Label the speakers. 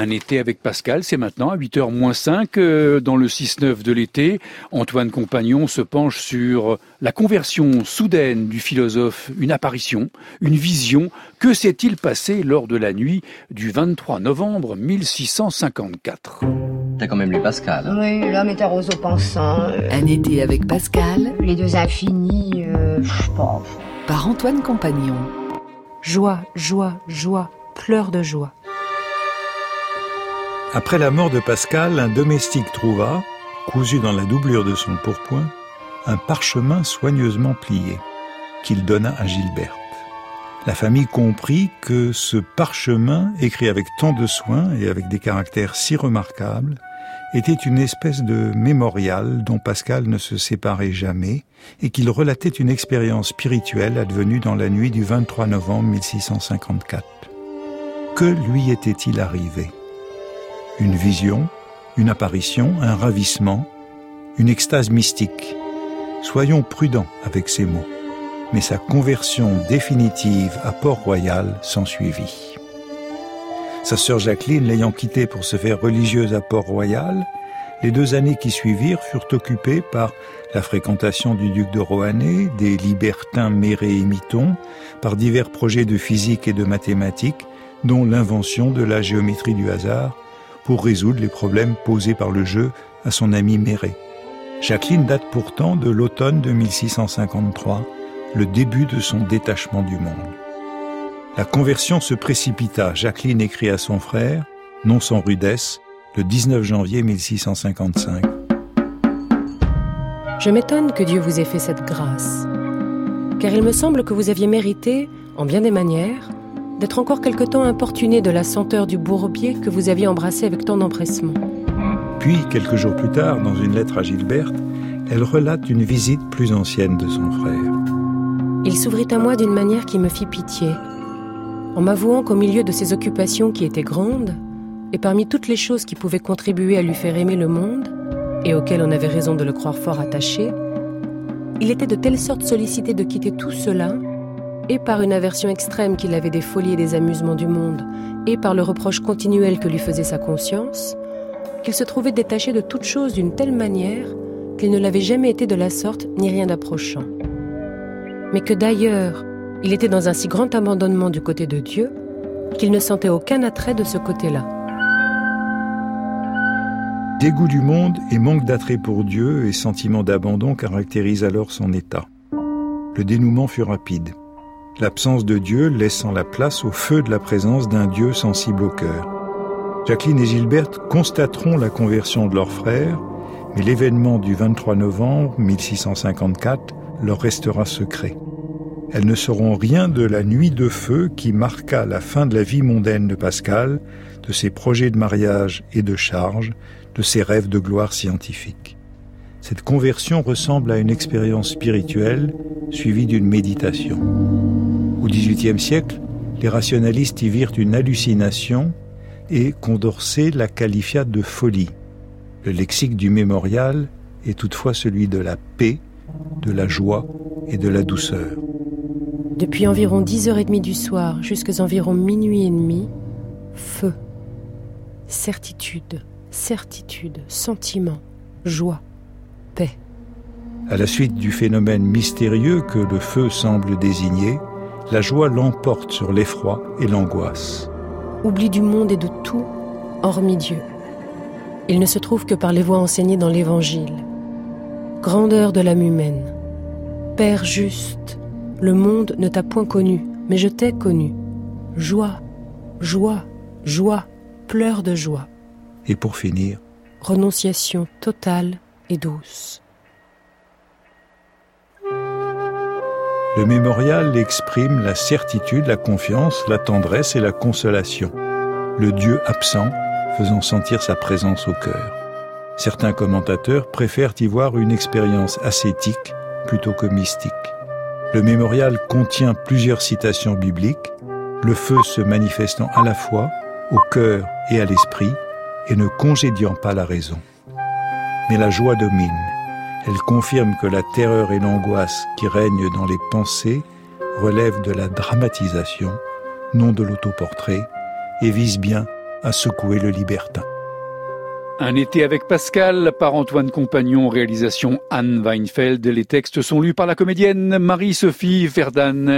Speaker 1: Un été avec Pascal, c'est maintenant à 8h moins 5 euh, dans le 6-9 de l'été. Antoine Compagnon se penche sur la conversion soudaine du philosophe, une apparition, une vision. Que s'est-il passé lors de la nuit du 23 novembre 1654
Speaker 2: T'as quand même lu Pascal.
Speaker 3: Hein? Oui, l'homme est un roseau pensant.
Speaker 4: Euh. Un été avec Pascal?
Speaker 3: Les deux infinis, euh,
Speaker 4: Par Antoine Compagnon.
Speaker 5: Joie, joie, joie, pleurs de joie.
Speaker 6: Après la mort de Pascal, un domestique trouva, cousu dans la doublure de son pourpoint, un parchemin soigneusement plié, qu'il donna à Gilberte. La famille comprit que ce parchemin, écrit avec tant de soin et avec des caractères si remarquables, était une espèce de mémorial dont Pascal ne se séparait jamais et qu'il relatait une expérience spirituelle advenue dans la nuit du 23 novembre 1654. Que lui était-il arrivé? Une vision, une apparition, un ravissement, une extase mystique. Soyons prudents avec ces mots. Mais sa conversion définitive à Port-Royal s'ensuivit. Sa sœur Jacqueline l'ayant quitté pour se faire religieuse à Port-Royal, les deux années qui suivirent furent occupées par la fréquentation du duc de Rohanné, des libertins Méré et Miton, par divers projets de physique et de mathématiques, dont l'invention de la géométrie du hasard, pour résoudre les problèmes posés par le jeu à son ami Méré. Jacqueline date pourtant de l'automne de 1653, le début de son détachement du monde. La conversion se précipita. Jacqueline écrit à son frère, non sans rudesse, le 19 janvier 1655.
Speaker 5: Je m'étonne que Dieu vous ait fait cette grâce, car il me semble que vous aviez mérité, en bien des manières, d'être encore quelque temps importuné de la senteur du bourbier que vous aviez embrassé avec tant d'empressement.
Speaker 6: Puis, quelques jours plus tard, dans une lettre à Gilberte, elle relate une visite plus ancienne de son frère.
Speaker 5: Il s'ouvrit à moi d'une manière qui me fit pitié, en m'avouant qu'au milieu de ses occupations qui étaient grandes, et parmi toutes les choses qui pouvaient contribuer à lui faire aimer le monde, et auxquelles on avait raison de le croire fort attaché, il était de telle sorte sollicité de quitter tout cela et par une aversion extrême qu'il avait des folies et des amusements du monde, et par le reproche continuel que lui faisait sa conscience, qu'il se trouvait détaché de toute chose d'une telle manière qu'il ne l'avait jamais été de la sorte ni rien d'approchant. Mais que d'ailleurs, il était dans un si grand abandonnement du côté de Dieu qu'il ne sentait aucun attrait de ce côté-là.
Speaker 6: Dégoût du monde et manque d'attrait pour Dieu et sentiment d'abandon caractérisent alors son état. Le dénouement fut rapide l'absence de Dieu laissant la place au feu de la présence d'un Dieu sensible au cœur. Jacqueline et Gilberte constateront la conversion de leur frère, mais l'événement du 23 novembre 1654 leur restera secret. Elles ne sauront rien de la nuit de feu qui marqua la fin de la vie mondaine de Pascal, de ses projets de mariage et de charge, de ses rêves de gloire scientifique. Cette conversion ressemble à une expérience spirituelle suivie d'une méditation. Au XVIIIe siècle, les rationalistes y virent une hallucination et Condorcet la qualifia de folie. Le lexique du mémorial est toutefois celui de la paix, de la joie et de la douceur.
Speaker 5: Depuis environ 10h30 du soir jusqu'à environ minuit et demi, feu, certitude, certitude, sentiment, joie, paix.
Speaker 6: À la suite du phénomène mystérieux que le feu semble désigner, la joie l'emporte sur l'effroi et l'angoisse.
Speaker 5: Oubli du monde et de tout, hormis Dieu. Il ne se trouve que par les voies enseignées dans l'Évangile. Grandeur de l'âme humaine. Père juste, le monde ne t'a point connu, mais je t'ai connu. Joie, joie, joie, pleurs de joie.
Speaker 6: Et pour finir,
Speaker 5: renonciation totale et douce.
Speaker 6: Le mémorial exprime la certitude, la confiance, la tendresse et la consolation. Le Dieu absent faisant sentir sa présence au cœur. Certains commentateurs préfèrent y voir une expérience ascétique plutôt que mystique. Le mémorial contient plusieurs citations bibliques, le feu se manifestant à la fois au cœur et à l'esprit et ne congédiant pas la raison. Mais la joie domine elle confirme que la terreur et l'angoisse qui règnent dans les pensées relèvent de la dramatisation, non de l'autoportrait, et vise bien à secouer le libertin.
Speaker 1: Un été avec Pascal par Antoine Compagnon, réalisation Anne Weinfeld. Les textes sont lus par la comédienne Marie-Sophie Verdane